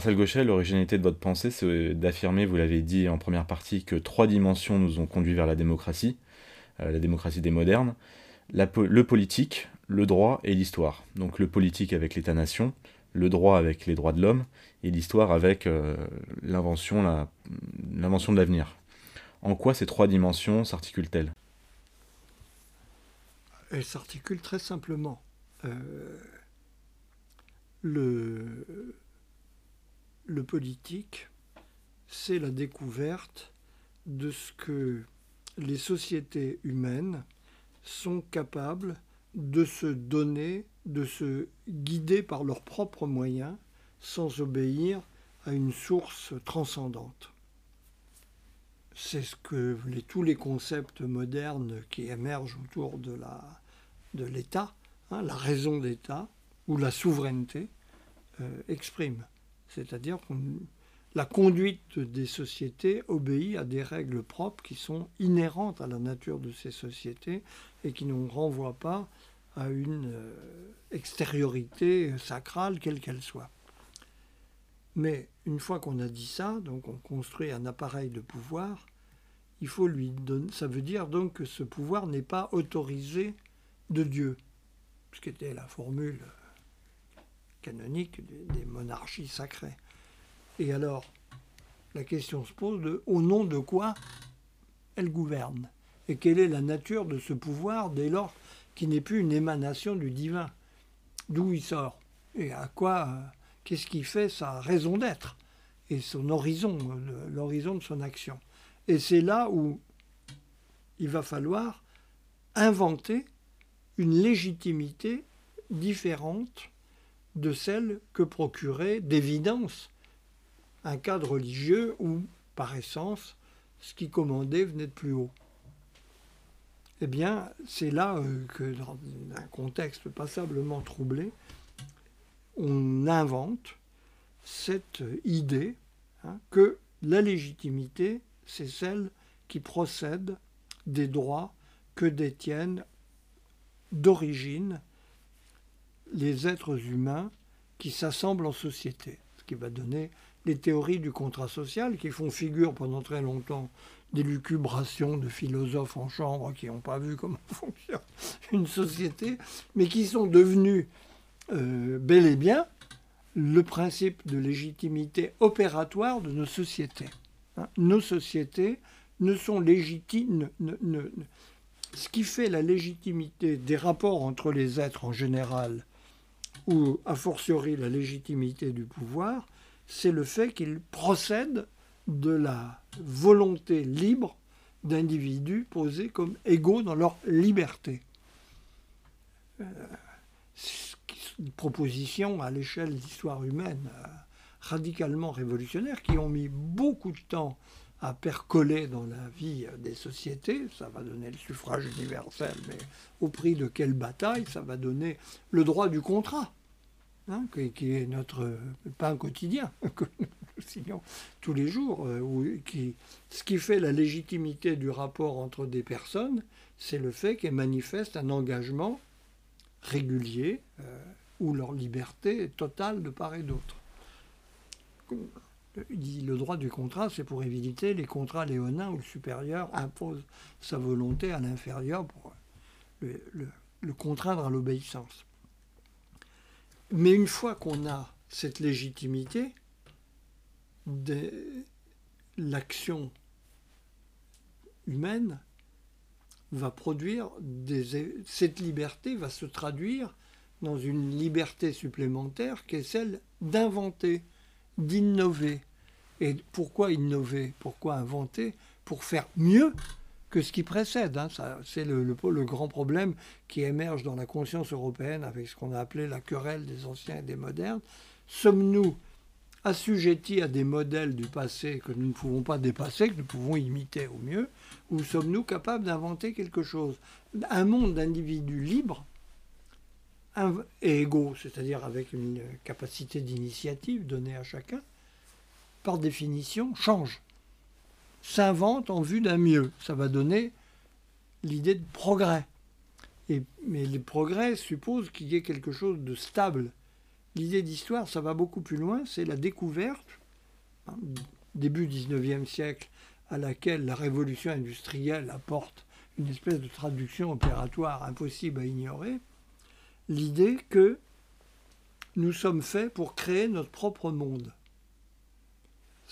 Marcel Gauchet, l'originalité de votre pensée, c'est d'affirmer, vous l'avez dit en première partie, que trois dimensions nous ont conduit vers la démocratie, euh, la démocratie des modernes, le politique, le droit et l'histoire. Donc le politique avec l'État-nation, le droit avec les droits de l'homme, et l'histoire avec euh, l'invention de l'avenir. En quoi ces trois dimensions s'articulent-elles? Elles s'articulent très simplement. Euh, le, le politique, c'est la découverte de ce que les sociétés humaines sont capables de se donner, de se guider par leurs propres moyens, sans obéir à une source transcendante. C'est ce que tous les concepts modernes qui émergent autour de l'État, hein, la raison d'État ou la souveraineté, euh, expriment. C'est-à-dire que la conduite des sociétés obéit à des règles propres qui sont inhérentes à la nature de ces sociétés et qui ne renvoient pas à une euh, extériorité sacrale, quelle qu'elle soit. Mais une fois qu'on a dit ça, donc on construit un appareil de pouvoir, il faut lui. Ça veut dire donc que ce pouvoir n'est pas autorisé de Dieu, ce qui était la formule canonique des monarchies sacrées. Et alors, la question se pose de au nom de quoi elle gouverne? Et quelle est la nature de ce pouvoir dès lors qu'il n'est plus une émanation du divin? D'où il sort? Et à quoi Qu'est-ce qui fait sa raison d'être et son horizon, l'horizon de son action? Et c'est là où il va falloir inventer une légitimité différente de celle que procurait d'évidence un cadre religieux où, par essence, ce qui commandait venait de plus haut. Eh bien, c'est là euh, que, dans un contexte passablement troublé, on invente cette idée hein, que la légitimité, c'est celle qui procède des droits que détiennent d'origine les êtres humains qui s'assemblent en société, ce qui va donner les théories du contrat social qui font figure pendant très longtemps des lucubrations de philosophes en chambre qui n'ont pas vu comment fonctionne une société, mais qui sont devenus euh, bel et bien le principe de légitimité opératoire de nos sociétés. Hein. nos sociétés ne sont légitimes. ce qui fait la légitimité des rapports entre les êtres en général ou a fortiori la légitimité du pouvoir, c'est le fait qu'il procède de la volonté libre d'individus posés comme égaux dans leur liberté. Euh, une proposition à l'échelle de l'histoire humaine euh, radicalement révolutionnaire qui ont mis beaucoup de temps à percoler dans la vie des sociétés. Ça va donner le suffrage universel, mais au prix de quelle bataille Ça va donner le droit du contrat, hein, qui, est notre pain quotidien, que nous signons tous les jours. Euh, ce qui fait la légitimité du rapport entre des personnes, c'est le fait qu'elles manifestent un engagement régulier euh, où leur liberté est totale de part et d'autre le droit du contrat, c'est pour éviter les contrats léonins où le supérieur impose sa volonté à l'inférieur pour le, contraindre à l'obéissance. Mais une fois qu'on a cette légitimité, l'action humaine va produire cette liberté va se traduire dans une liberté supplémentaire qui est celle d'inventer d'innover. Et pourquoi innover? Pourquoi inventer? Pour faire mieux que ce qui précède. Hein. C'est le, le, grand problème qui émerge dans la conscience européenne avec ce qu'on a appelé la querelle des anciens et des modernes. Sommes-nous assujettis à des modèles du passé que nous ne pouvons pas dépasser, que nous pouvons imiter au mieux, ou sommes-nous capables d'inventer quelque chose? Un monde d'individus libres et égaux, c'est-à-dire avec une capacité d'initiative donnée à chacun, par définition, change, s'invente en vue d'un mieux. Ça va donner l'idée de progrès. Et, mais le progrès suppose qu'il y ait quelque chose de stable L'idée d'histoire, ça va beaucoup plus loin, c'est la découverte, hein, début 19e siècle, à laquelle la révolution industrielle apporte une espèce de traduction opératoire impossible à ignorer, l'idée que nous sommes faits pour créer notre propre monde.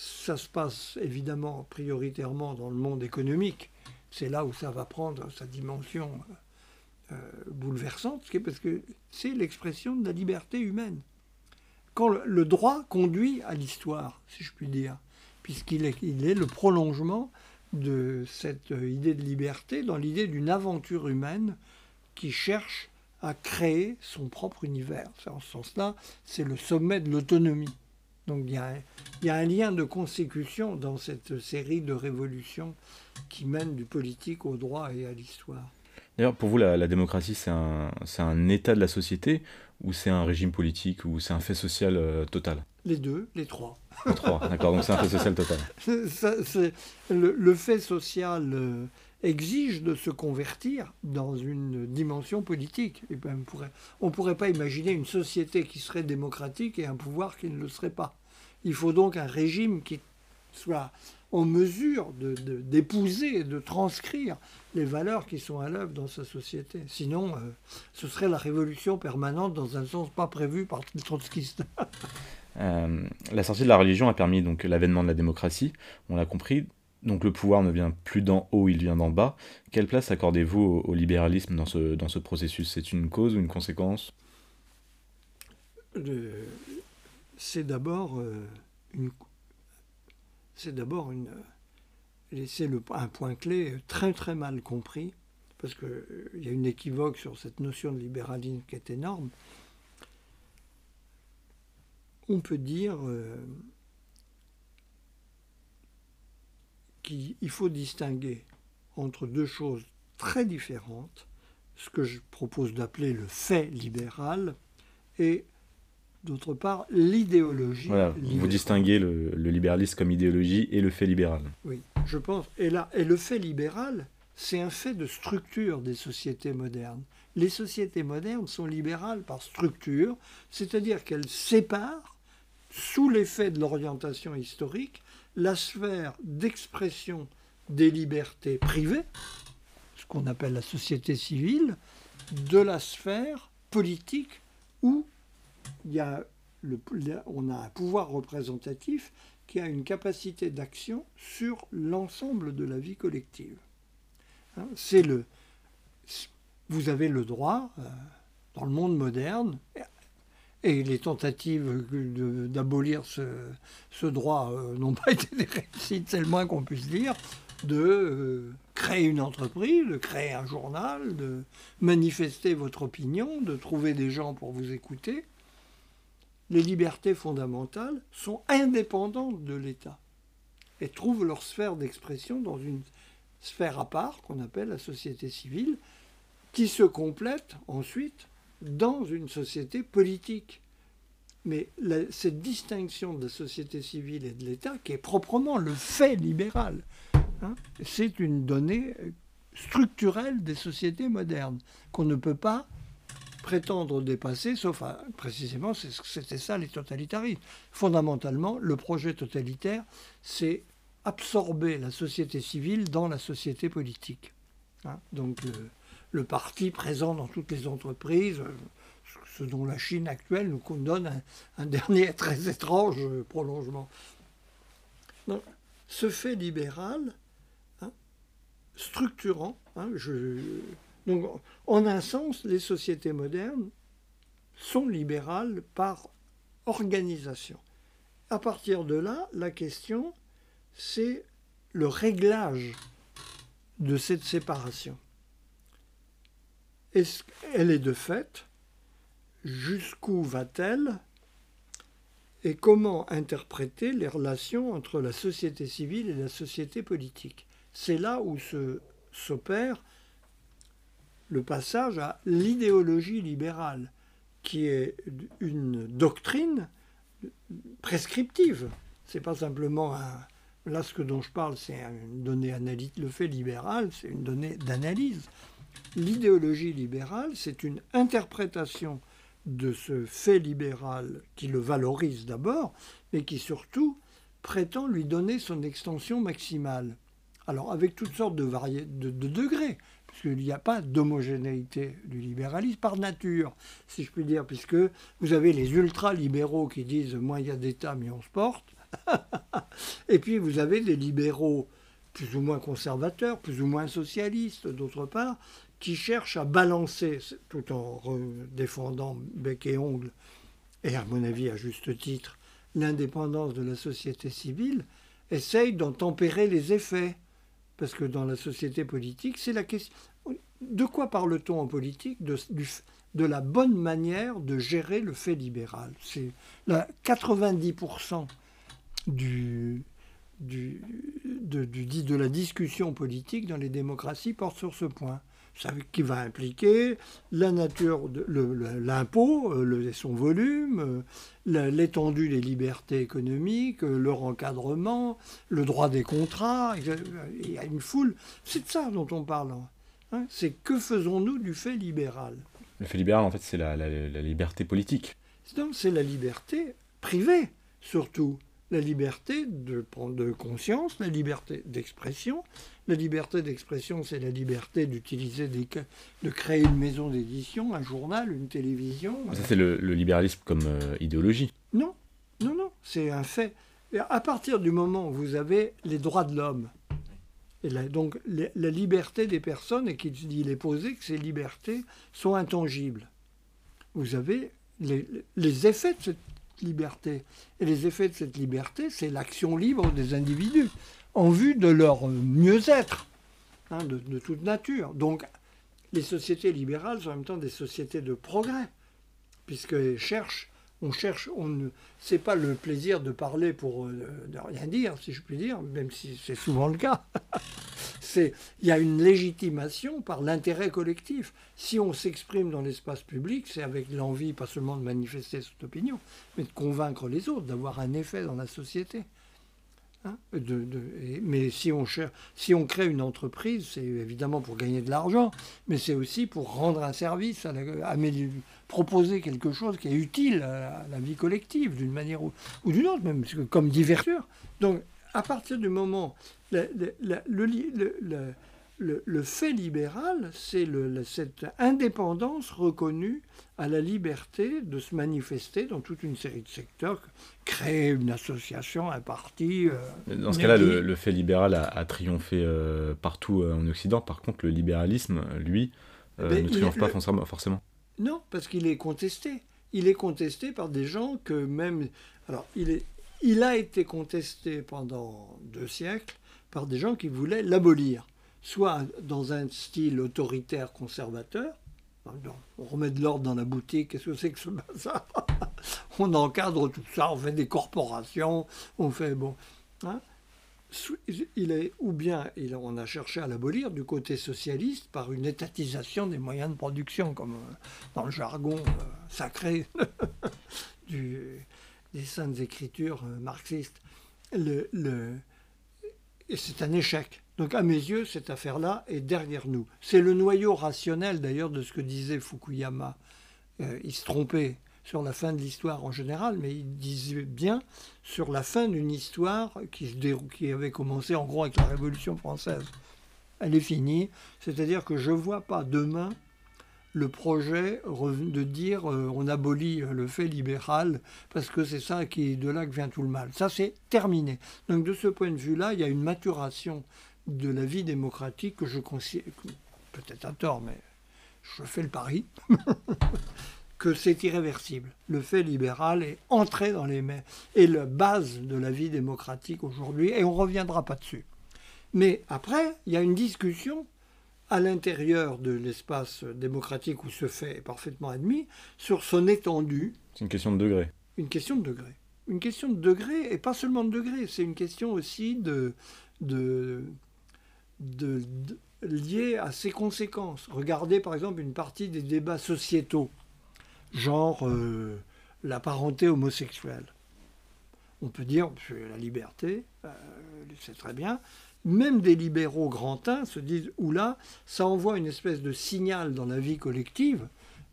Ça se passe évidemment prioritairement dans le monde économique. C'est là où ça va prendre sa dimension euh, bouleversante, parce que c'est l'expression de la liberté humaine. Quand le, droit conduit à l'histoire, si je puis dire, puisqu'il est, est le prolongement de cette idée de liberté dans l'idée d'une aventure humaine qui cherche à créer son propre univers. En ce sens-là, c'est le sommet de l'autonomie. Donc il y, a, il y, a, un lien de consécution dans cette série de révolutions qui mènent du politique au droit et à l'histoire. D'ailleurs, pour vous, la, démocratie, c'est un, un, état de la société ou c'est un régime politique ou c'est un fait social euh, total? Les deux, les trois. Les trois, d'accord, donc c'est un fait social total. Ça, le, le, fait social euh, exige de se convertir dans une dimension politique. Et ben, on ne pourrait pas imaginer une société qui serait démocratique et un pouvoir qui ne le serait pas. Il faut donc un régime qui soit en mesure d'épouser de, et de transcrire les valeurs qui sont à l'œuvre dans sa société. Sinon, euh, ce serait la révolution permanente dans un sens pas prévu par les trotskistes. Euh, la sortie de la religion a permis donc l'avènement de la démocratie, on l'a compris. Donc le pouvoir ne vient plus d'en haut, il vient d'en bas. Quelle place accordez-vous au, libéralisme dans ce, dans ce processus? C'est une cause ou une conséquence? C'est d'abord euh, une, c'est d'abord une. C'est un point clé très très mal compris, parce qu'il euh, y a une équivoque sur cette notion de libéralisme qui est énorme. On peut dire euh, qu'il faut distinguer entre deux choses très différentes, ce que je propose d'appeler le fait libéral et d'autre part, l'idéologie. Voilà, vous distinguez le, libéralisme comme idéologie et le fait libéral. Oui, je pense. Et là, et le fait libéral, c'est un fait de structure des sociétés modernes. Les sociétés modernes sont libérales par structure, c'est-à-dire qu'elles séparent, sous l'effet de l'orientation historique, la sphère d'expression des libertés privées, ce qu'on appelle la société civile, de la sphère politique ou il y a le, on a un pouvoir représentatif qui a une capacité d'action sur l'ensemble de la vie collective. Hein, c'est le, vous avez le droit, euh, dans le monde moderne, et les tentatives d'abolir ce, droit euh, n'ont pas été des réussites, c'est le moins qu'on puisse dire, de euh, créer une entreprise, de créer un journal, de manifester votre opinion, de trouver des gens pour vous écouter les libertés fondamentales sont indépendantes de l'État et trouvent leur sphère d'expression dans une sphère à part qu'on appelle la société civile, qui se complète ensuite dans une société politique. Mais cette distinction de la société civile et de l'État, qui est proprement le fait libéral, hein, c'est une donnée structurelle des sociétés modernes qu'on ne peut pas prétendre dépasser, sauf précisément, c'était ça les totalitarismes. Fondamentalement, le projet totalitaire, c'est absorber la société civile dans la société politique. Hein. Donc le, parti présent dans toutes les entreprises, ce dont la Chine actuelle nous donne un, dernier très étrange prolongement. ce fait libéral, hein, structurant, hein, je, donc, en un sens, les sociétés modernes sont libérales par organisation. À partir de là, la question, c'est le réglage de cette séparation. Est elle est de fait? Jusqu'où va-t-elle? Et comment interpréter les relations entre la société civile et la société politique? C'est là où s'opère le passage à l'idéologie libérale, qui est une doctrine prescriptive. C'est pas simplement un. Là, ce dont je parle, c'est une donnée analytique. Le fait libéral, c'est une donnée d'analyse. L'idéologie libérale, c'est une interprétation de ce fait libéral qui le valorise d'abord, mais qui surtout prétend lui donner son extension maximale. Alors avec toutes sortes de, de degrés, puisqu'il n'y a pas d'homogénéité du libéralisme par nature, si je puis dire, puisque vous avez les ultra-libéraux qui disent moins il y a d'État, mieux on se porte, et puis vous avez des libéraux plus ou moins conservateurs, plus ou moins socialistes, d'autre part, qui cherchent à balancer, tout en défendant bec et ongle, et à mon avis à juste titre, l'indépendance de la société civile, essayent d'en tempérer les effets. Parce que dans la société politique, c'est la question. De quoi parle-t-on en politique de, la bonne manière de gérer le fait libéral? C'est 90% du, du, de, de, la discussion politique dans les démocraties porte sur ce point. Ça, qui va impliquer la nature de l'impôt, euh, son volume, euh, l'étendue des libertés économiques, euh, leur encadrement, le droit des contrats. Il y a une foule. C'est de ça dont on parle. Hein. C'est que faisons-nous du fait libéral? Le fait libéral, en fait, c'est la, la liberté politique. C'est la liberté privée, surtout la liberté de prendre de conscience, la liberté d'expression. La liberté d'expression, c'est la liberté d'utiliser des, de créer une maison d'édition, un journal, une télévision. Ça, c'est le, libéralisme comme euh, idéologie. Non, non, non, c'est un fait. à partir du moment où vous avez les droits de l'homme, et donc la, liberté des personnes, et qu'il est posé que ces libertés sont intangibles, vous avez les, les effets de cette liberté. Et les effets de cette liberté, c'est l'action libre des individus en vue de leur mieux-être, hein, de, toute nature. Donc, les sociétés libérales sont en même temps des sociétés de progrès, puisqu'elles cherchent, on cherche, on ne, c'est pas le plaisir de parler pour euh, ne rien dire, si je puis dire, même si c'est souvent le cas. c'est, il y a une légitimation par l'intérêt collectif. Si on s'exprime dans l'espace public, c'est avec l'envie, pas seulement de manifester cette opinion, mais de convaincre les autres, d'avoir un effet dans la société. Hein, mais si on, cherche, si on crée une entreprise, c'est évidemment pour gagner de l'argent, mais c'est aussi pour rendre un service, à proposer quelque chose qui est utile à la vie collective, d'une manière ou, d'une autre, même comme divertir. Donc, à partir du moment, le, le, le, fait libéral, c'est cette indépendance reconnue à la liberté de se manifester dans toute une série de secteurs, créer une association, un parti. Euh, dans ce cas-là, le, fait libéral a, triomphé euh, partout euh, en Occident. Par contre, le libéralisme, lui, ben, ne triomphe pas forcément. Non, parce qu'il est contesté. Il est contesté par des gens que même... Alors, il, est, il a été contesté pendant deux siècles par des gens qui voulaient l'abolir soit dans un style autoritaire conservateur, on remet de l'ordre dans la boutique, qu'est-ce que c'est que ce bazar? On encadre tout ça, on fait des corporations, on fait bon. Hein il est, ou bien on a cherché à l'abolir du côté socialiste par une étatisation des moyens de production, comme euh, dans le jargon euh, sacré des saintes écritures euh, marxistes. Et c'est un échec. Donc à mes yeux, cette affaire-là est derrière nous. C'est le noyau rationnel d'ailleurs de ce que disait Fukuyama. Il se trompait sur la fin de l'histoire en général, mais il disait bien sur la fin d'une histoire qui, qui avait commencé en gros avec la Révolution française. Elle est finie, c'est-à-dire que je ne vois pas demain le projet de dire euh, on abolit le fait libéral parce que c'est ça qui de là que vient tout le mal. Ça c'est terminé. Donc de ce point de vue-là, il y a une maturation de la vie démocratique que je considère, peut-être à tort, mais je fais le pari, que c'est irréversible. Le fait libéral est entré dans les mains, et la base de la vie démocratique aujourd'hui, et on ne reviendra pas dessus. Mais après, il y a une discussion à l'intérieur de l'espace démocratique où ce fait est parfaitement admis, sur son étendue. C'est une question de degré. Une question de degré. Une question de degré, et pas seulement de degré, c'est une question aussi de, de, de, lié à ses conséquences. Regardez par exemple une partie des débats sociétaux, genre euh, la parenté homosexuelle. On peut dire, la liberté, euh, c'est très bien. Même des libéraux grandins se disent, oula, ça envoie une espèce de signal dans la vie collective.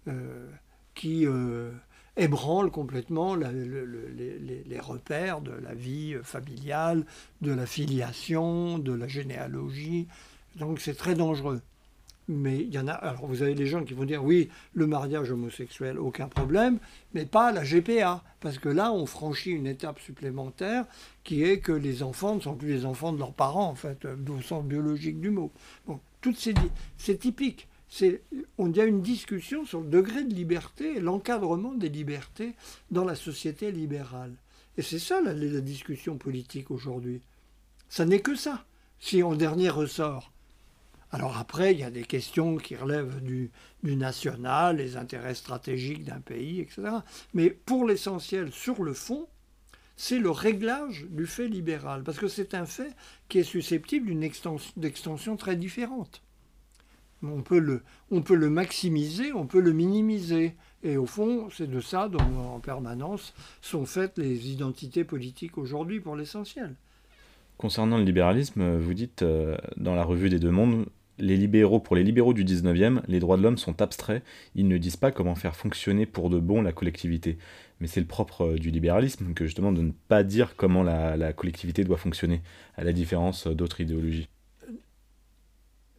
Euh, qui euh, ébranle complètement les, repères de la vie familiale, de la filiation, de la généalogie. Donc c'est très dangereux. Mais il y en a. Alors vous avez des gens qui vont dire oui, le mariage homosexuel, aucun problème, mais pas la GPA. Parce que là, on franchit une étape supplémentaire qui est que les enfants ne sont plus les enfants de leurs parents, en fait, au sens biologique du mot. Bon, toutes ces. C'est typique. On y a une discussion sur le degré de liberté et l'encadrement des libertés dans la société libérale. Et c'est ça la, la discussion politique aujourd'hui. Ça n'est que ça. Si en dernier ressort, alors après, il y a des questions qui relèvent du, national, les intérêts stratégiques d'un pays, etc. Mais pour l'essentiel, sur le fond, c'est le réglage du fait libéral, parce que c'est un fait qui est susceptible d'une extension, très différente. On peut, le, on peut le maximiser, on peut le minimiser. Et au fond, c'est de ça dont en permanence sont faites les identités politiques aujourd'hui pour l'essentiel. Concernant le libéralisme, vous dites euh, dans la revue des deux mondes, les libéraux, pour les libéraux du 19e, les droits de l'homme sont abstraits, ils ne disent pas comment faire fonctionner pour de bon la collectivité. Mais c'est le propre euh, du libéralisme que justement de ne pas dire comment la, collectivité doit fonctionner, à la différence d'autres idéologies.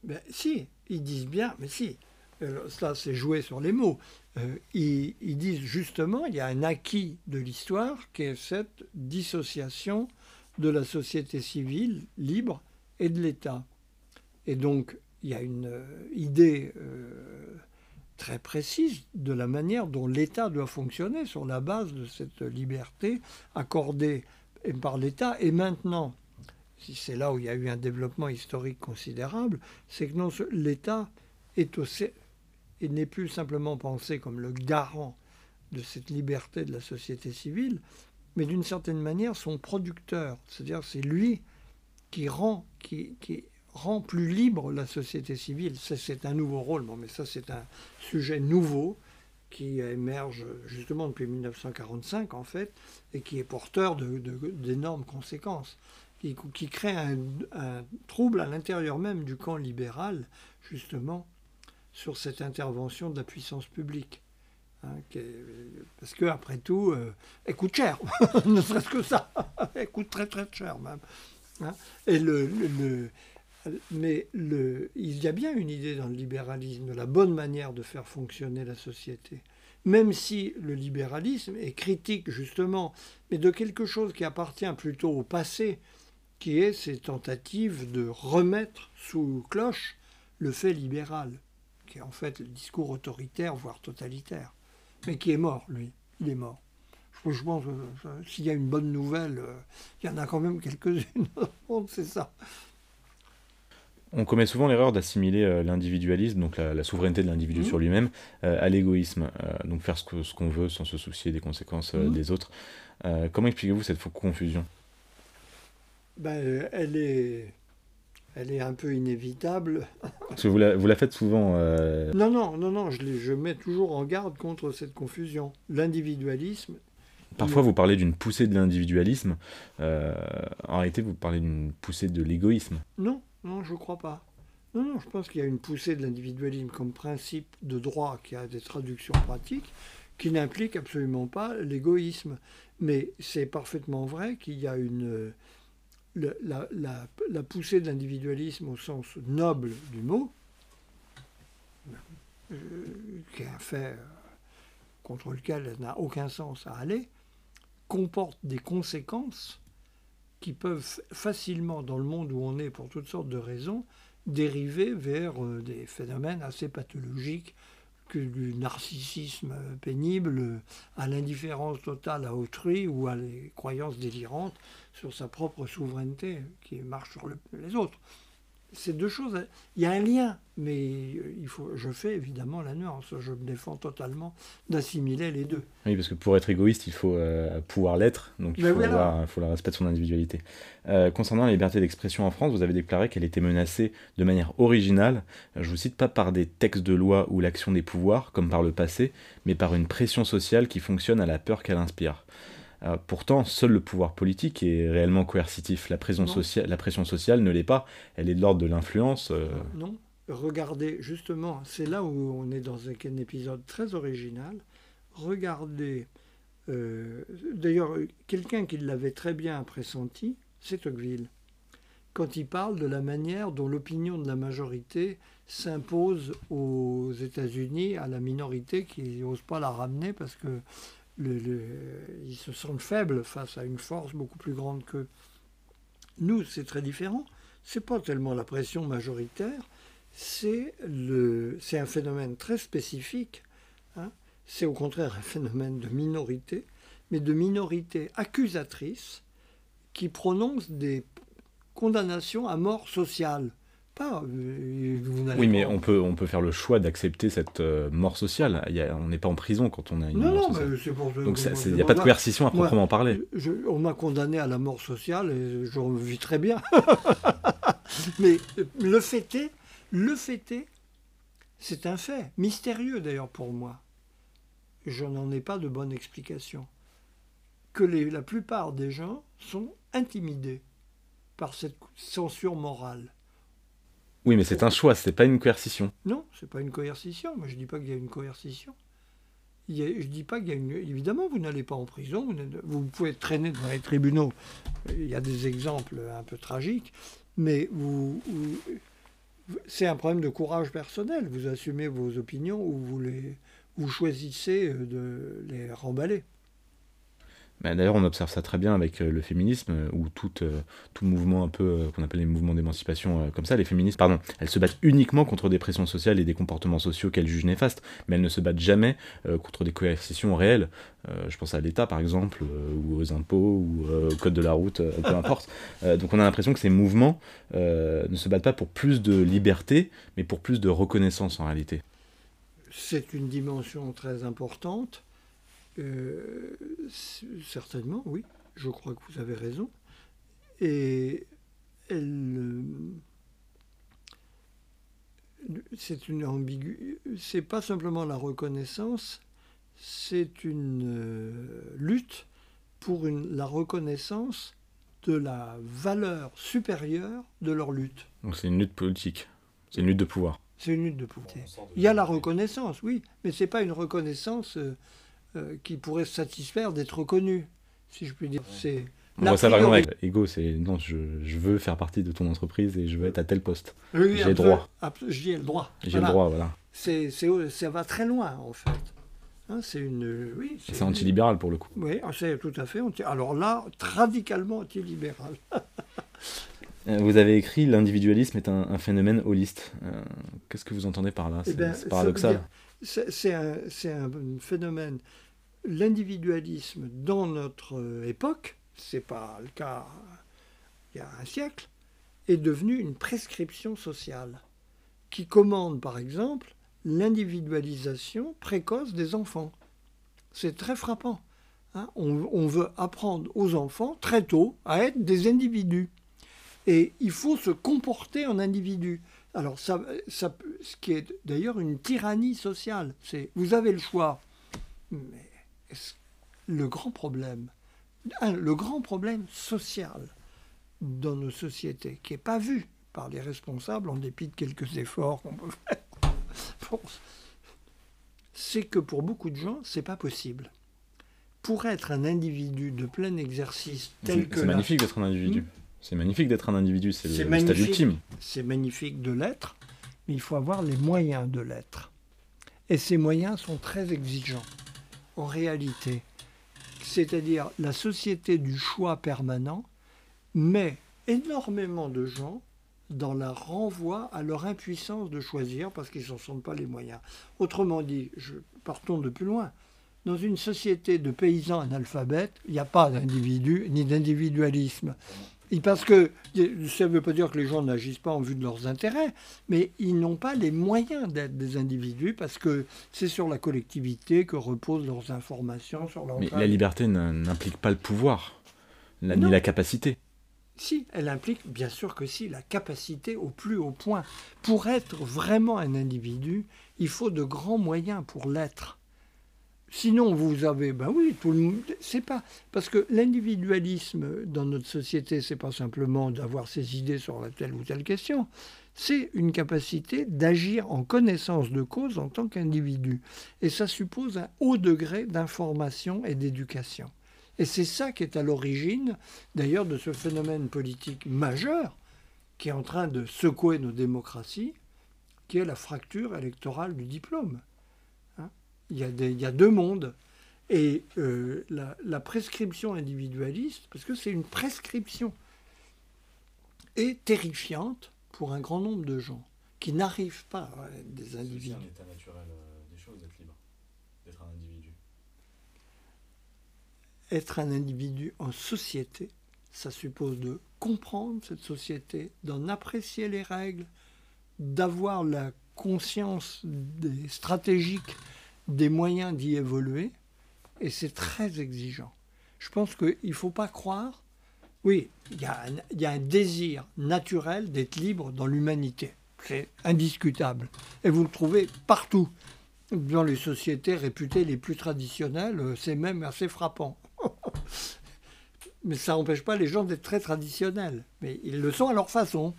Ben, si, ils disent bien, mais si, euh, ça c'est jouer sur les mots. Euh, ils, disent justement, il y a un acquis de l'histoire qui est cette dissociation de la société civile libre et de l'État. Et donc, il y a une euh, idée euh, très précise de la manière dont l'État doit fonctionner sur la base de cette liberté accordée par l'État. Et maintenant, si c'est là où il y a eu un développement historique considérable, c'est que non, l'État n'est plus simplement pensé comme le garant de cette liberté de la société civile, mais d'une certaine manière son producteur. C'est-à-dire c'est lui qui rend, qui, qui rend plus libre la société civile. C'est un nouveau rôle, bon, mais ça c'est un sujet nouveau qui émerge justement depuis 1945 en fait, et qui est porteur d'énormes conséquences, qui, qui crée un, trouble à l'intérieur même du camp libéral, justement, sur cette intervention de la puissance publique. Hein, parce que après tout, euh, elle coûte cher, ne serait-ce que ça, elle coûte très très cher même. Hein. Et le, mais il y a bien une idée dans le libéralisme de la bonne manière de faire fonctionner la société. Même si le libéralisme est critique justement, mais de quelque chose qui appartient plutôt au passé, qui est ces tentatives de remettre sous cloche le fait libéral, qui est en fait le discours autoritaire, voire totalitaire, mais qui est mort, lui. Il est mort. Je pense que s'il y a une bonne nouvelle, euh, il y en a quand même quelques-unes c'est ça. On commet souvent l'erreur d'assimiler euh, l'individualisme, donc la, souveraineté de l'individu mmh. sur lui-même, euh, à l'égoïsme, euh, donc faire ce qu'on veut sans se soucier des conséquences mmh. des autres. comment expliquez-vous cette confusion? Ben, elle, est, elle est un peu inévitable. Parce que vous la, vous la faites souvent. Non, non, non, non, je, je mets toujours en garde contre cette confusion. L'individualisme Parfois, vous parlez d'une poussée de l'individualisme. en réalité, vous parlez d'une poussée de l'égoïsme. Non, non, je ne crois pas. Non, non, je pense qu'il y a une poussée de l'individualisme comme principe de droit qui a des traductions pratiques qui n'implique absolument pas l'égoïsme. Mais c'est parfaitement vrai qu'il y a une, la, poussée de l'individualisme au sens noble du mot, euh, qui est un fait contre lequel elle n'a aucun sens à aller, comporte des conséquences qui peuvent facilement, dans le monde où on est pour toutes sortes de raisons, dériver vers euh, des phénomènes assez pathologiques que du narcissisme pénible à l'indifférence totale à autrui ou à les croyances délirantes sur sa propre souveraineté qui marche sur les autres ces deux choses, il y a un lien, mais il faut, je fais évidemment la nuance. Je me défends totalement d'assimiler les deux. Oui, parce que pour être égoïste, il faut euh, pouvoir l'être, donc il faut, avoir, faut le respect de son individualité. Euh, concernant la liberté d'expression en France, vous avez déclaré qu'elle était menacée de manière originale, je vous cite, pas par des textes de loi ou l'action des pouvoirs, comme par le passé, mais par une pression sociale qui fonctionne à la peur qu'elle inspire. Euh, pourtant, seul le pouvoir politique est réellement coercitif. La pression, sociale, la pression sociale ne l'est pas. Elle est de l'ordre de l'influence. Euh. Non. Regardez, justement, c'est là où on est dans un, épisode très original. regardez, euh, d'ailleurs, quelqu'un qui l'avait très bien pressenti, c'est Tocqueville, quand il parle de la manière dont l'opinion de la majorité s'impose aux États-Unis à la minorité qui n'ose pas la ramener parce que ils se sentent faibles face à une force beaucoup plus grande qu'eux. Nous, c'est très différent. C'est pas tellement la pression majoritaire, c'est un phénomène très spécifique. Hein. C'est au contraire un phénomène de minorité, mais de minorité accusatrice qui prononce des condamnations à mort sociale. Euh, oui, mais on peut, on peut faire le choix d'accepter cette euh, mort sociale. on n'est pas en prison quand on a une mort sociale. Mais pour, Donc il n'y a pas de coercition à proprement parler. on m'a condamné à la mort sociale et je vis très bien. mais le fait est, le fait est, c'est un fait, mystérieux d'ailleurs pour moi. Je n'en ai pas de bonne explication. Que la plupart des gens sont intimidés par cette censure morale. Oui, mais c'est un choix, c'est pas une coercition. Non, c'est pas une coercition. Moi, je dis pas qu'il y a une coercition. Ne je dis pas qu'il y a une. Évidemment, vous n'allez pas en prison. Vous, pouvez traîner devant les tribunaux. Il y a des exemples un peu tragiques, mais vous, c'est un problème de courage personnel. Vous assumez vos opinions ou vous les, vous choisissez de les remballer. Bah, d'ailleurs, on observe ça très bien avec euh, le féminisme, euh, ou tout, euh, tout mouvement un peu qu'on appelle les mouvements d'émancipation comme ça. Les féministes, pardon, elles se battent uniquement contre des pressions sociales et des comportements sociaux qu'elles jugent néfastes, mais elles ne se battent jamais contre des coercitions réelles. je pense à l'État, par exemple, ou aux impôts, ou au code de la route, peu importe. donc on a l'impression que ces mouvements ne se battent pas pour plus de liberté, mais pour plus de reconnaissance en réalité. C'est une dimension très importante euh, certainement, oui. Je crois que vous avez raison. Et elle. C'est une ambiguïté. C'est pas simplement la reconnaissance, c'est une euh, lutte pour une, la reconnaissance de la valeur supérieure de leur lutte. Donc c'est une lutte politique, c'est une lutte de pouvoir. C'est une lutte de pouvoir. Il y a la reconnaissance, oui, mais c'est pas une reconnaissance euh, euh, qui pourrait satisfaire d'être reconnu, si je puis dire. C'est on ça par exemple avec Ego, c'est non, je, je, veux faire partie de ton entreprise et je veux être à tel poste. J'ai le droit. J'ai le droit. J'ai le droit, voilà. C'est, ça va très loin, en fait. Hein, c'est une, oui, c'est antilibéral pour le coup. Oui, c'est tout à fait. Anti... Alors là, radicalement antilibéral. Euh, vous avez écrit l'individualisme est un, phénomène holiste. Euh, qu'est-ce que vous entendez par là? Eh ben, C'est paradoxal. C'est un, un, phénomène l'individualisme dans notre euh, époque, c'est pas le cas il y a un siècle, est devenu une prescription sociale qui commande par exemple l'individualisation précoce des enfants. C'est très frappant. Hein. on, veut apprendre aux enfants très tôt à être des individus. Et il faut se comporter en individu. Alors, ça, ce qui est d'ailleurs une tyrannie sociale, c'est vous avez le choix, mais le grand problème, le grand problème social dans nos sociétés, qui n'est pas vu par les responsables en dépit de quelques efforts qu'on peut faire, c'est que pour beaucoup de gens, c'est pas possible. Pour être un individu de plein exercice tel que. C'est magnifique d'être un individu. Hmm c'est magnifique d'être un individu, c'est le stade ultime. C'est magnifique de l'être, mais il faut avoir les moyens de l'être. Et ces moyens sont très exigeants en réalité. C'est-à-dire la société du choix permanent met énormément de gens dans la renvoi à leur impuissance de choisir parce qu'ils n'en sont pas les moyens. Autrement dit, je, partons de plus loin. Dans une société de paysans analphabètes, il n'y a pas d'individu ni d'individualisme. Parce que ça ne veut pas dire que les gens n'agissent pas en vue de leurs intérêts, mais ils n'ont pas les moyens d'être des individus parce que c'est sur la collectivité que reposent leurs informations. Sur leur mais la liberté n'implique pas le pouvoir, ni la capacité. Si, elle implique bien sûr que si, la capacité au plus haut point. Pour être vraiment un individu, il faut de grands moyens pour l'être. Sinon, vous avez, ben oui, tout le monde. C'est pas parce que l'individualisme dans notre société, c'est pas simplement d'avoir ses idées sur la telle ou telle question. c'est une capacité d'agir en connaissance de cause en tant qu'individu. Et ça suppose un haut degré d'information et d'éducation. Et c'est ça qui est à l'origine, d'ailleurs, de ce phénomène politique majeur qui est en train de secouer nos démocraties, qui est la fracture électorale du diplôme. Il, y a il, y a deux mondes. Et euh, la, la, prescription individualiste, parce que c'est une prescription, est terrifiante pour un grand nombre de gens qui n'arrivent pas à être des individus. C'est un état naturel euh, des choses d'être libre, d'être un individu. Être un individu en société, ça suppose de comprendre cette société, d'en apprécier les règles, d'avoir la conscience des stratégiques des moyens d'y évoluer, et c'est très exigeant. Je pense qu'il ne faut pas croire oui, il y, a un, désir naturel d'être libre dans l'humanité. C'est indiscutable. Et vous le trouvez partout. Dans les sociétés réputées les plus traditionnelles, euh, c'est même assez frappant. Mais ça n'empêche pas les gens d'être très traditionnels. Mais ils le sont à leur façon.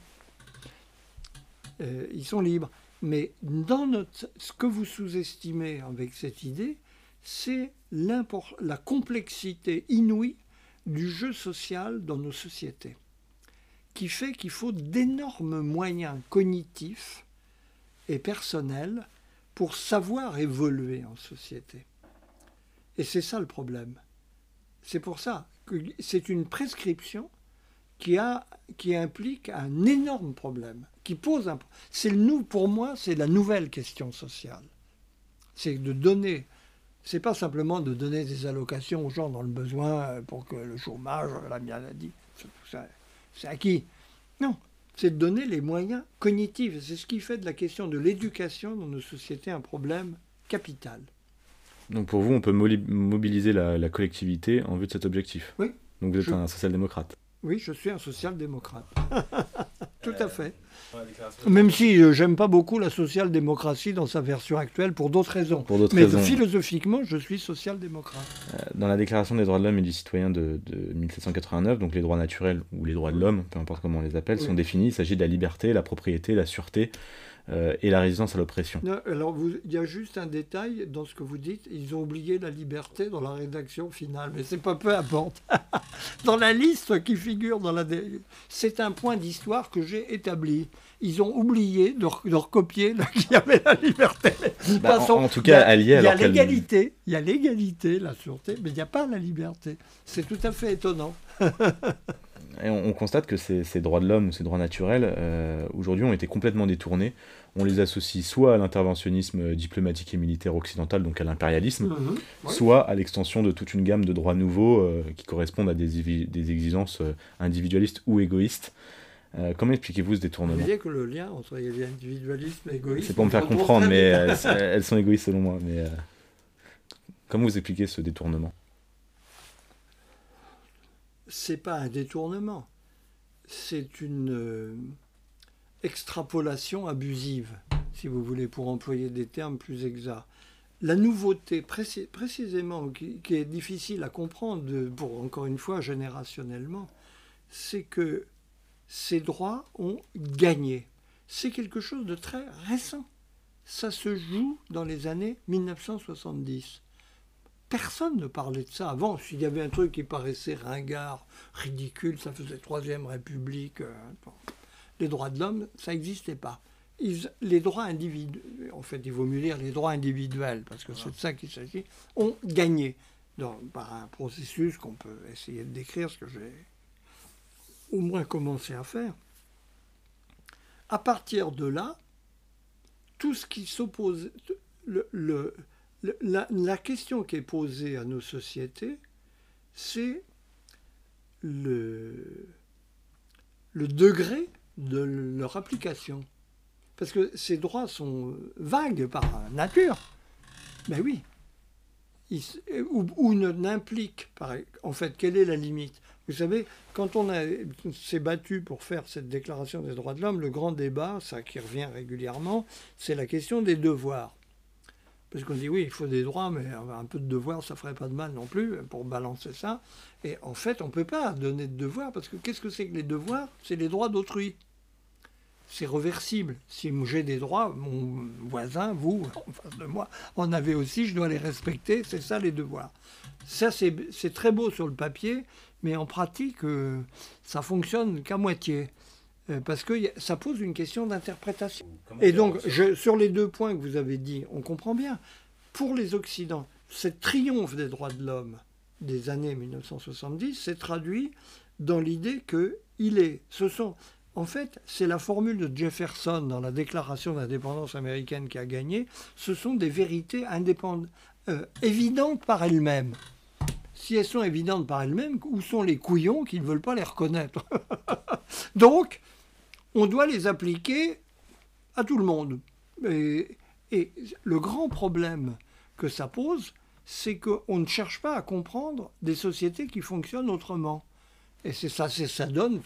Euh, ils sont libres. Mais dans notre, ce que vous sous-estimez avec cette idée, c'est la complexité inouïe du jeu social dans nos sociétés, qui fait qu'il faut d'énormes moyens cognitifs et personnels pour savoir évoluer en société. Et c'est ça le problème. C'est pour ça que c'est une prescription qui, a, qui implique un énorme problème, qui pose un. C'est nous, pour moi, c'est la nouvelle question sociale. C'est de donner c'est pas simplement de donner des allocations aux gens dans le besoin euh, pour que le chômage, la maladie, c'est acquis. Non, c'est de donner les moyens cognitifs. C'est ce qui fait de la question de l'éducation dans nos sociétés un problème capital. Donc pour vous, on peut mobiliser la, collectivité en vue de cet objectif? Oui. Donc vous êtes un social-démocrate? Oui, je suis un social-démocrate. Tout à fait. Même si euh, j'aime pas beaucoup la social-démocratie dans sa version actuelle pour d'autres raisons. Mais philosophiquement, je suis social-démocrate. Euh, dans la Déclaration des droits de l'homme et du citoyen de, 1789, donc les droits naturels ou les droits de l'homme, peu importe comment on les appelle, sont définis. Il s'agit de la liberté, la propriété, la sûreté, euh, et la résistance à l'oppression. Alors, il y a juste un détail dans ce que vous dites. Ils ont oublié la liberté dans la rédaction finale, mais c'est pas peu importe. dans la liste qui figure dans la. C'est un point d'histoire que j'ai établi. Ils ont oublié de, recopier qu'il y avait la liberté. Bah, en, tout cas, Il y a l'égalité, il y a l'égalité, la sûreté, mais il n'y a pas la liberté. C'est tout à fait étonnant. Et on, constate que ces, droits de l'homme ces droits naturels, euh, aujourd'hui, ont été complètement détournés on les associe soit à l'interventionnisme diplomatique et militaire occidental, donc à l'impérialisme, mhm. soit à l'extension de toute une gamme de droits nouveaux euh, qui correspondent à des, exigences euh, individualistes ou égoïstes. Euh, comment expliquez-vous ce détournement? Vous que le lien entre individualisme et égoïsme... C'est pour me faire comprendre, mais elles, sont égoïstes selon moi. Mais comment vous expliquez ce détournement? C'est pas un détournement, c'est une extrapolation abusive, si vous voulez, pour employer des termes plus exacts. La nouveauté, précisément, qui, est difficile à comprendre, pour encore une fois générationnellement, c'est que ces droits ont gagné. C'est quelque chose de très récent. Ça se joue dans les années 1970. Personne ne parlait de ça avant. S'il y avait un truc qui paraissait ringard, ridicule, ça faisait Troisième République. Euh, les droits de l'homme, ça n'existait pas. les droits individuels, en fait, il vaut mieux dire les droits individuels, parce que c'est de ça qu'il s'agit, ont gagné par un processus qu'on peut essayer de décrire, ce que j'ai au moins commencé à faire. À partir de là, tout ce qui s'oppose, la, question qui est posée à nos sociétés, c'est le degré de leur application. Parce que ces droits sont vagues par nature. Ben oui. ou, ne n'impliquent, en fait, quelle est la limite? Vous savez, quand on s'est battu pour faire cette déclaration des droits de l'homme, le grand débat, ça qui revient régulièrement, c'est la question des devoirs. Parce qu'on dit oui, il faut des droits, mais un peu de devoirs, ça ferait pas de mal non plus pour balancer ça. Et en fait, on ne peut pas donner de devoirs, parce que qu'est-ce que c'est que les devoirs? C'est les droits d'autrui. C'est reversible. Si j'ai des droits, mon voisin, vous, en face de moi, en avez aussi, je dois les respecter, c'est ça les devoirs. Ça, c'est très beau sur le papier, mais en pratique, euh, ça fonctionne qu'à moitié. Euh, parce que ça pose une question d'interprétation. Et donc, je, sur les deux points que vous avez dit, on comprend bien. Pour les Occidents, ce triomphe des droits de l'homme des années 1970 s'est traduit dans l'idée que il est, ce sont, en fait, c'est la formule de Jefferson dans la Déclaration d'indépendance américaine qui a gagné. Ce sont des vérités euh, évidentes par elles-mêmes. Si elles sont évidentes par elles-mêmes, où sont les couillons qui ne veulent pas les reconnaître? Donc, on doit les appliquer à tout le monde. Et le grand problème que ça pose, c'est qu'on ne cherche pas à comprendre des sociétés qui fonctionnent autrement. Et c'est ça, ça donne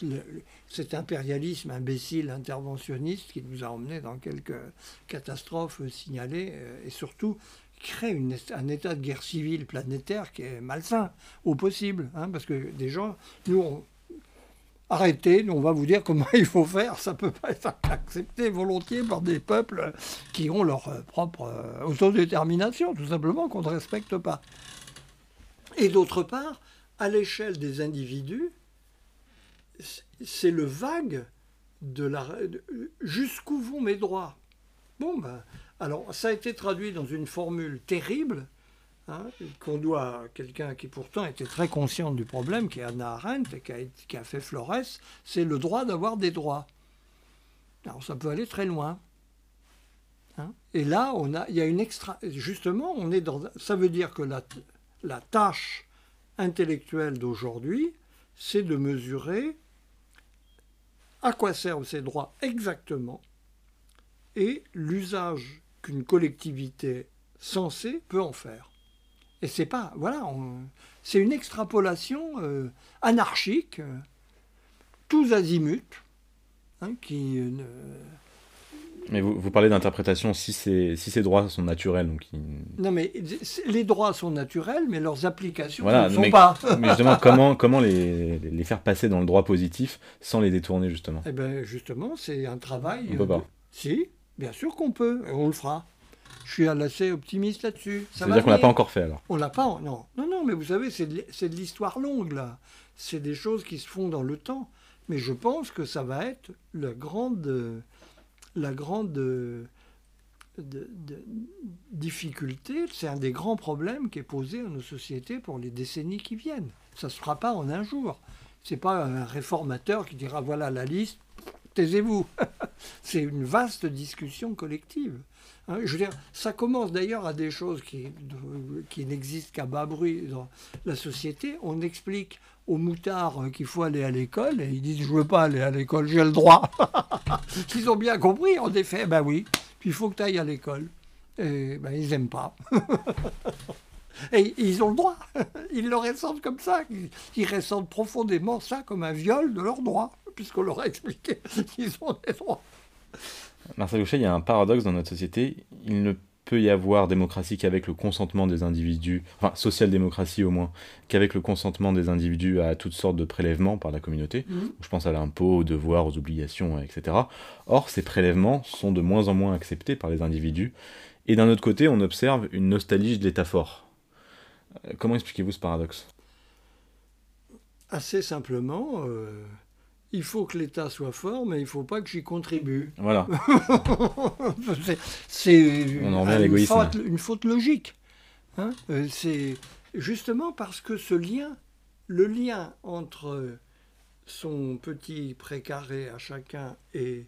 cet impérialisme imbécile, interventionniste qui nous a emmenés dans quelques catastrophes signalées euh, et surtout crée un état de guerre civile planétaire qui est malsain au possible. Hein, parce que des gens, nous, arrêtez, on va vous dire comment il faut faire. Ça ne peut pas être accepté volontiers par des peuples qui ont leur euh, propre euh, autodétermination, tout simplement, qu'on ne respecte pas. Et d'autre part, à l'échelle des individus, c'est le vague de la jusqu'où vont mes droits. Bon, ben, alors ça a été traduit dans une formule terrible hein, qu'on doit quelqu'un qui pourtant était très conscient du problème, qui est Anna Arendt et qui a, fait Flores, c'est le droit d'avoir des droits. Alors ça peut aller très loin. Hein. et là, il y a une extra. Justement, on est dans. Ça veut dire que la tâche intellectuelle d'aujourd'hui, c'est de mesurer à quoi servent ces droits exactement et l'usage qu'une collectivité censée peut en faire. Et c'est pas, voilà, c'est une extrapolation euh, anarchique, euh, tous azimuts, hein, qui euh, mais vous, vous parlez d'interprétation, si, si ces droits sont naturels. Donc Non, mais les droits sont naturels, mais leurs applications ne sont pas. mais justement, comment, comment les, les, faire passer dans le droit positif sans les détourner, justement? Eh bien, justement, c'est un travail. On peut pas. Si, bien sûr qu'on peut, on le fera. Je suis assez optimiste là-dessus. Ça, veut dire qu'on l'a pas encore fait, alors On l'a pas, non. Non, non, mais vous savez, c'est de l'histoire longue, là. C'est des choses qui se font dans le temps. Mais je pense que ça va être la grande la grande euh, difficulté, c'est un des grands problèmes qui est posé à nos sociétés pour les décennies qui viennent. Ça ne se fera pas en un jour. Ce n'est pas un réformateur qui dira voilà la liste, taisez-vous. c'est une vaste discussion collective. Hein, je veux dire, ça commence d'ailleurs à des choses qui, qui n'existent qu'à bas bruit dans la société. On explique aux moutards qu'il faut aller à l'école et ils disent je veux pas aller à l'école, j'ai le droit. ils ont bien compris en effet, ben oui, il faut que tu ailles à l'école. Et ben ils n'aiment pas. et ils ont le droit. Ils le ressentent comme ça. Ils ressentent profondément ça comme un viol de leurs droits, puisqu'on leur a expliqué qu'ils ont des droits. Marcel Gauchet, il y a un paradoxe dans notre société. Il ne peut y avoir démocratie qu'avec le consentement des individus, enfin social-démocratie au moins, qu'avec le consentement des individus à toutes sortes de prélèvements par la communauté. Mhm. Je pense à l'impôt, aux devoirs, aux obligations, etc. Or, ces prélèvements sont de moins en moins acceptés par les individus. Et d'un autre côté, on observe une nostalgie de l'État fort. Euh, comment expliquez-vous ce paradoxe? Assez simplement, euh, il faut que l'État soit fort, mais il ne faut pas que j'y contribue. Voilà. c'est une, faute, une faute logique. Hein. Euh, c'est justement parce que ce lien, le lien entre son petit précaré à chacun et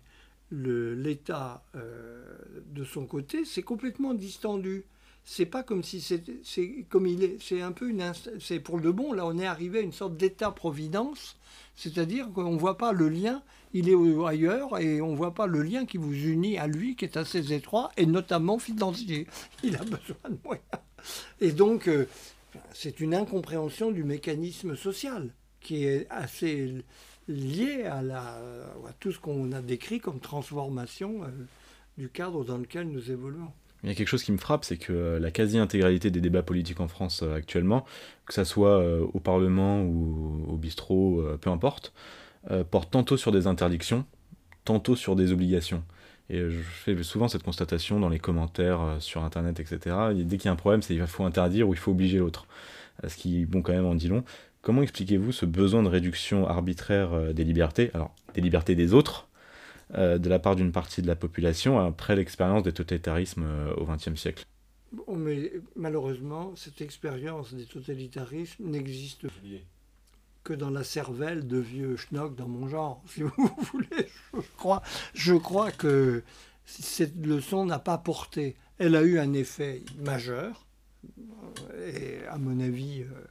l'État euh, de son côté, c'est complètement distendu c'est pas comme si c'est comme il est c'est un peu une c'est pour le bon là on est arrivé à une sorte d'état providence c'est-à-dire qu'on voit pas le lien il est ailleurs et on voit pas le lien qui vous unit à lui qui est assez étroit et notamment financier. Il a besoin de moyens. Et donc euh, c'est une incompréhension du mécanisme social qui est assez lié à tout ce qu'on a décrit comme transformation euh, du cadre dans lequel nous évoluons il y a quelque chose qui me frappe, c'est que euh, la quasi-intégralité des débats politiques en France euh, actuellement, que ce soit euh, au Parlement ou au bistrot, peu importe, porte tantôt sur des interdictions, tantôt sur des obligations. Et je fais souvent cette constatation dans les commentaires sur Internet, etc. dès qu'il y a un problème, c'est qu'il faut interdire ou il faut obliger l'autre. Ce qui, bon, quand même, en dit long. Comment expliquez-vous ce besoin de réduction arbitraire des libertés, alors des libertés des autres, de la part d'une partie de la population après l'expérience des totalitarismes au XXe siècle mais malheureusement, cette expérience des totalitarismes n'existe que dans la cervelle de vieux schnock dans mon genre, si vous voulez. Je crois, je crois que cette leçon n'a pas porté. Elle a eu un effet majeur, et à mon avis euh,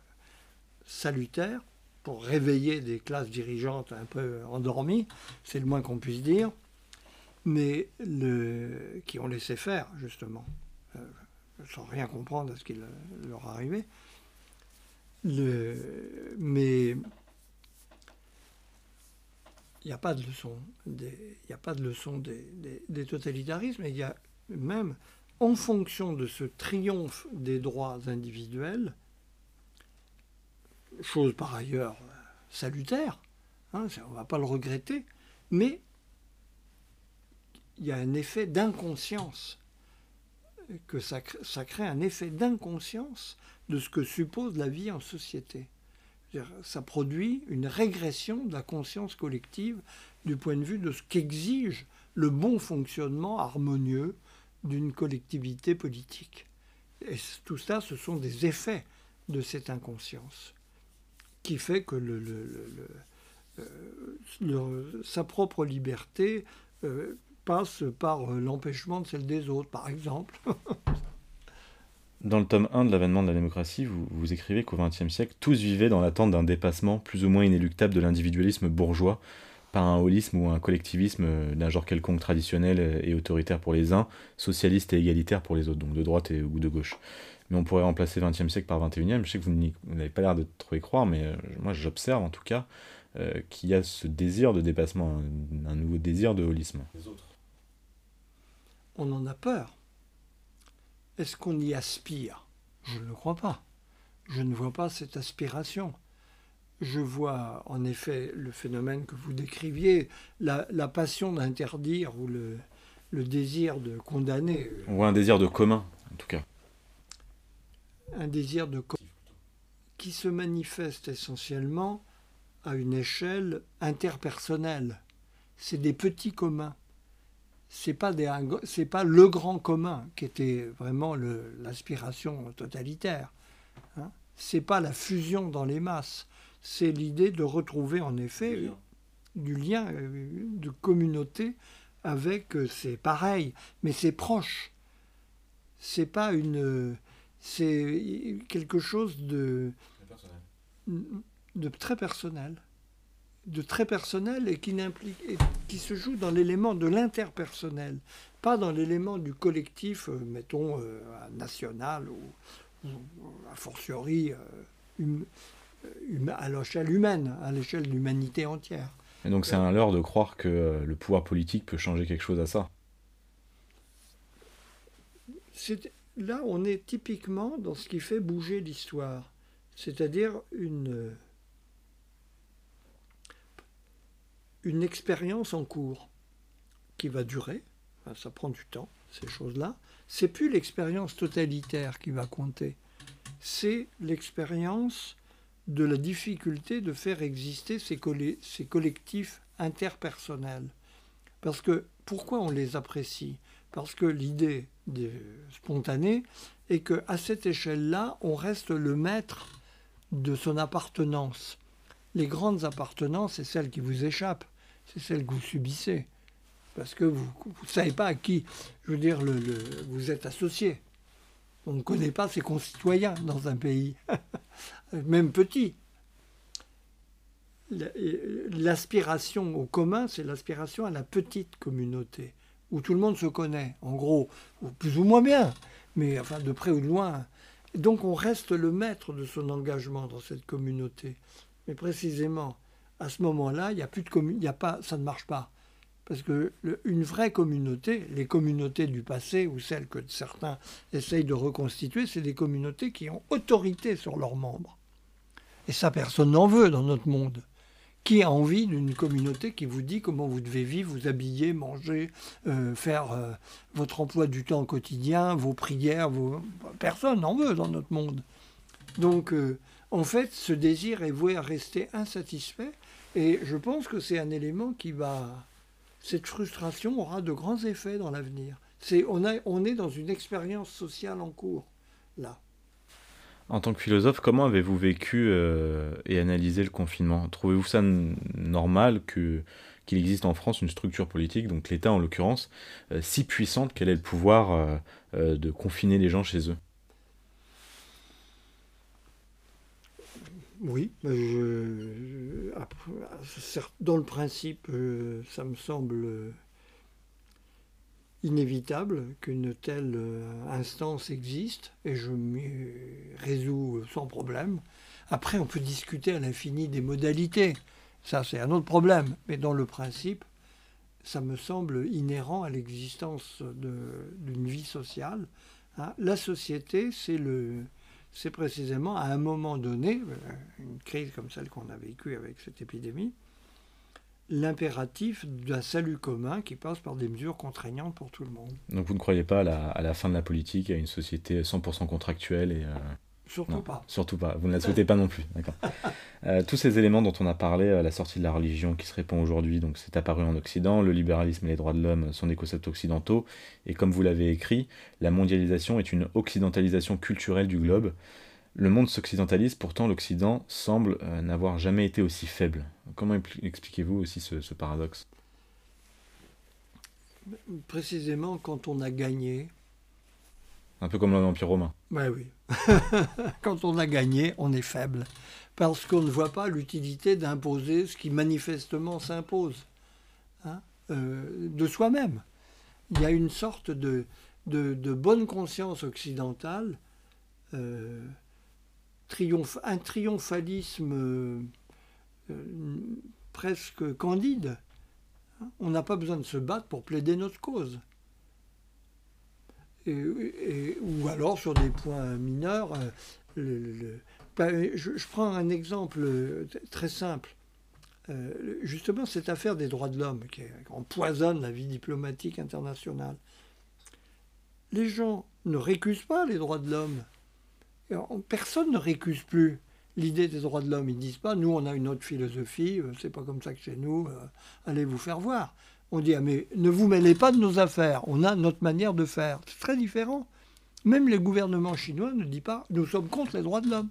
salutaire, pour réveiller des classes dirigeantes un peu endormies, c'est le moins qu'on puisse dire, mais qui ont laissé faire, justement. Euh, sans rien comprendre à ce qui leur arrivait. Mais il n'y a pas de leçon des, a pas de leçon des, des, totalitarismes. Il y a même, en fonction de ce triomphe des droits individuels, chose par ailleurs salutaire, hein, on ne va pas le regretter, mais il y a un effet d'inconscience que ça, crée un effet d'inconscience de ce que suppose la vie en société. Ça produit une régression de la conscience collective du point de vue de ce qu'exige le bon fonctionnement harmonieux d'une collectivité politique. Tout ça, ce sont des effets de cette inconscience qui fait que euh, sa propre liberté euh, passe par euh, l'empêchement de celle des autres, par exemple. Dans le tome 1 de l'avènement de la démocratie, vous, écrivez qu'au XXe siècle, tous vivaient dans l'attente d'un dépassement plus ou moins inéluctable de l'individualisme bourgeois par un holisme ou un collectivisme d'un genre quelconque traditionnel et autoritaire pour les uns, socialiste et égalitaire pour les autres, donc de droite ou de gauche. Mais on pourrait remplacer le XXe siècle par le XXIe. Je sais que vous n'avez pas l'air de trop y croire, mais euh, moi j'observe en tout cas qu'il y a ce désir de dépassement, un, un nouveau désir de holisme. Les autres on en a peur. Est-ce qu'on y aspire? Je ne le crois pas. Je ne vois pas cette aspiration. Je vois en effet le phénomène que vous décriviez, la, passion d'interdire ou le, désir de condamner. Ou un désir de commun, en tout cas. Un désir de qui se manifeste essentiellement à une échelle interpersonnelle. C'est des petits communs c'est pas c'est pas le grand commun qui était vraiment l'aspiration totalitaire. Hein. C'est pas la fusion dans les masses. C'est l'idée de retrouver en effet du lien, de communauté avec euh, ses pareils, mais c'est proche. C'est pas une, c'est quelque chose de, de très personnel de très personnel et qui, qui se joue dans l'élément de l'interpersonnel, pas dans l'élément du collectif, euh, mettons, euh, national ou, a fortiori euh, à l'échelle humaine, à l'échelle de l'humanité entière. Et donc c'est un leurre de croire que le pouvoir politique peut changer quelque chose à ça Là, on est typiquement dans ce qui fait bouger l'histoire, c'est-à-dire une une expérience en cours qui va durer, ça prend du temps, ces choses-là. C'est plus l'expérience totalitaire qui va compter, c'est l'expérience de la difficulté de faire exister ces, ces collectifs interpersonnels. Parce que pourquoi on les apprécie? Parce que l'idée spontanée est que à cette échelle-là, on reste le maître de son appartenance. Les grandes appartenances, c'est celles qui vous échappent c'est celle que vous subissez. Parce que vous ne savez pas à qui, je veux dire, vous êtes associé. On ne connaît pas ses concitoyens dans un pays, même petit. L'aspiration au commun, c'est l'aspiration à la petite communauté, où tout le monde se connaît, en gros, plus ou moins bien, mais enfin de près ou de loin. Donc on reste le maître de son engagement dans cette communauté. Mais précisément, à ce moment-là, il y a plus de il a pas, ça ne marche pas. Parce que une vraie communauté, les communautés du passé ou celles que certains essayent de reconstituer, c'est des communautés qui ont autorité sur leurs membres. Et ça, personne n'en veut dans notre monde. Qui a envie d'une communauté qui vous dit comment vous devez vivre, vous habiller, manger, euh, faire euh, votre emploi du temps quotidien, vos prières vos... Personne n'en veut dans notre monde. Donc, euh, en fait, ce désir est voué à rester insatisfait. Et je pense que c'est un élément qui va... Cette frustration aura de grands effets dans l'avenir. C'est, on, on est dans une expérience sociale en cours, là. En tant que philosophe, comment avez-vous vécu euh, et analysé le confinement? Trouvez-vous ça normal que, qu'il existe en France une structure politique, donc l'État en l'occurrence, euh, si puissante qu'elle ait le pouvoir euh, de confiner les gens chez eux? Oui, dans le principe, ça me semble inévitable qu'une telle euh, instance existe et je m'y résous sans problème. Après, on peut discuter à l'infini des modalités. Ça, c'est un autre problème. Mais dans le principe, ça me semble inhérent à l'existence d'une vie sociale. Hein. La société, c'est c'est précisément à un moment donné, euh, une crise comme celle qu'on a vécue avec cette épidémie, l'impératif d'un salut commun qui passe par des mesures contraignantes pour tout le monde. Donc vous ne croyez pas à la, fin de la politique, à une société 100% contractuelle et euh, Surtout pas. Surtout pas. Vous ne la souhaitez pas non plus. D'accord. Euh, tous ces éléments dont on a parlé, euh, la sortie de la religion qui se répand aujourd'hui, donc c'est apparu en Occident, le libéralisme et les droits de l'homme sont des concepts occidentaux, et comme vous l'avez écrit, la mondialisation est une occidentalisation culturelle du globe. Le monde s'occidentalise, pourtant l'Occident semble euh, n'avoir jamais été aussi faible. Comment expliquez-vous aussi ce, paradoxe? Précisément quand on a gagné. Un peu comme l'Empire romain. Ouais, oui. quand on a gagné, on est faible. Parce qu'on ne voit pas l'utilité d'imposer ce qui manifestement s'impose hein, euh, de soi-même. Il y a une sorte de, de, bonne conscience occidentale. Euh, un triomphalisme euh, euh, presque candide. On n'a pas besoin de se battre pour plaider notre cause. ou alors sur des points mineurs. Euh, ben, je, prends un exemple très simple. justement, cette affaire des droits de l'homme qui, empoisonne la vie diplomatique internationale. Les gens ne récusent pas les droits de l'homme personne ne récuse plus l'idée des droits de l'homme. Ils ne disent pas, nous, on a une autre philosophie, euh, c'est pas comme ça que chez nous, euh, allez vous faire voir. On dit, ah, mais ne vous mêlez pas de nos affaires, on a notre manière de faire. C'est très différent. Même les gouvernements chinois ne disent pas, nous sommes contre les droits de l'homme.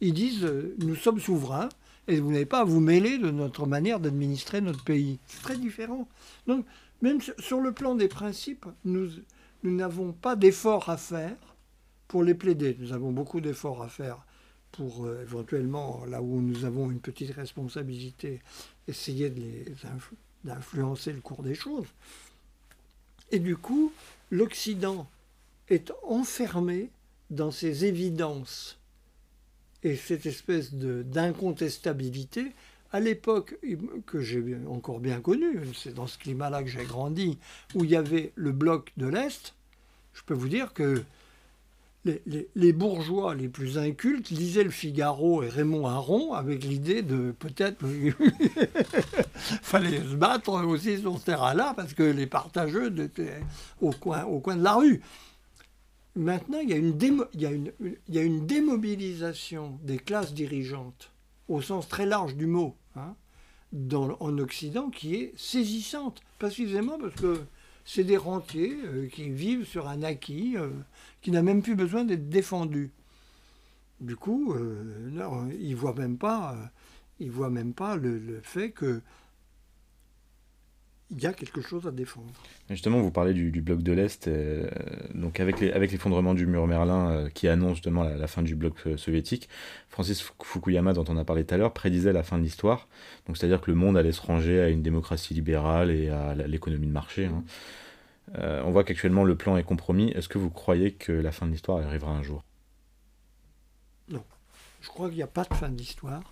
Ils disent, euh, nous sommes souverains et vous n'avez pas à vous mêler de notre manière d'administrer notre pays. C'est très différent. Donc, même sur le plan des principes, nous n'avons pas d'effort à faire pour les plaider. Nous avons beaucoup d'efforts à faire pour euh, éventuellement, là où nous avons une petite responsabilité, essayer d'influencer le cours des choses. Et du coup, l'Occident est enfermé dans ces évidences et cette espèce d'incontestabilité. À l'époque que j'ai encore bien connue, c'est dans ce climat-là que j'ai grandi, où il y avait le bloc de l'Est, je peux vous dire que les, bourgeois les plus incultes lisaient le Figaro et Raymond Aron avec l'idée de peut-être fallait se battre aussi sur ce terrain-là parce que les partageux étaient au coin, au coin de la rue. Maintenant, il y, a une il, y a une, il y a une démobilisation des classes dirigeantes au sens très large du mot hein, dans, en Occident qui est saisissante, précisément parce que c'est des rentiers euh, qui vivent sur un acquis euh, qui n'a même plus besoin d'être défendu. Du coup, euh, ils ne voient même pas le, fait que il y a quelque chose à défendre. Justement, vous parlez du, bloc de l'Est, donc avec, avec l'effondrement du mur Merlin qui annonce justement la, fin du bloc soviétique, Francis Fukuyama, dont on a parlé tout à l'heure, prédisait la fin de l'histoire, donc c'est-à-dire que le monde allait se ranger à une démocratie libérale et à l'économie de marché. Hein. Euh, on voit qu'actuellement le plan est compromis. Est-ce que vous croyez que la fin de l'histoire arrivera un jour? Non. Je crois qu'il n'y a pas de fin d'histoire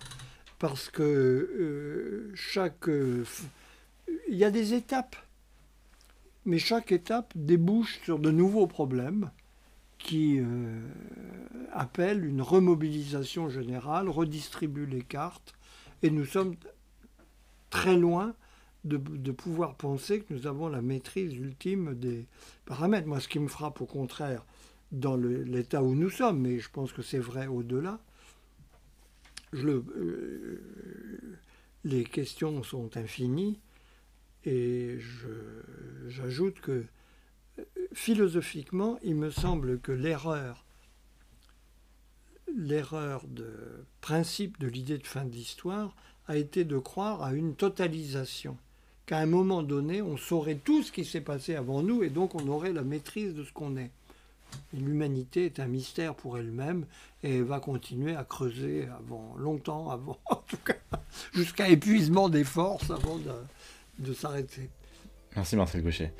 parce que euh, chaque. Il y a des étapes. Mais chaque étape débouche sur de nouveaux problèmes qui euh, appellent une remobilisation générale, redistribuent les cartes. Et nous sommes très loin de, de, pouvoir penser que nous avons la maîtrise ultime des paramètres. Moi, ce qui me frappe au contraire dans l'état où nous sommes, mais je pense que c'est vrai au-delà, euh, les questions sont infinies et j'ajoute que philosophiquement, il me semble que l'erreur l'erreur de principe de l'idée de fin de l'histoire a été de croire à une totalisation, qu'à un moment donné, on saurait tout ce qui s'est passé avant nous et donc on aurait la maîtrise de ce qu'on est. L'humanité est un mystère pour elle-même et va continuer à creuser avant, longtemps avant, en tout cas, jusqu'à épuisement des forces avant de, de s'arrêter. Merci Marcel Gaucher.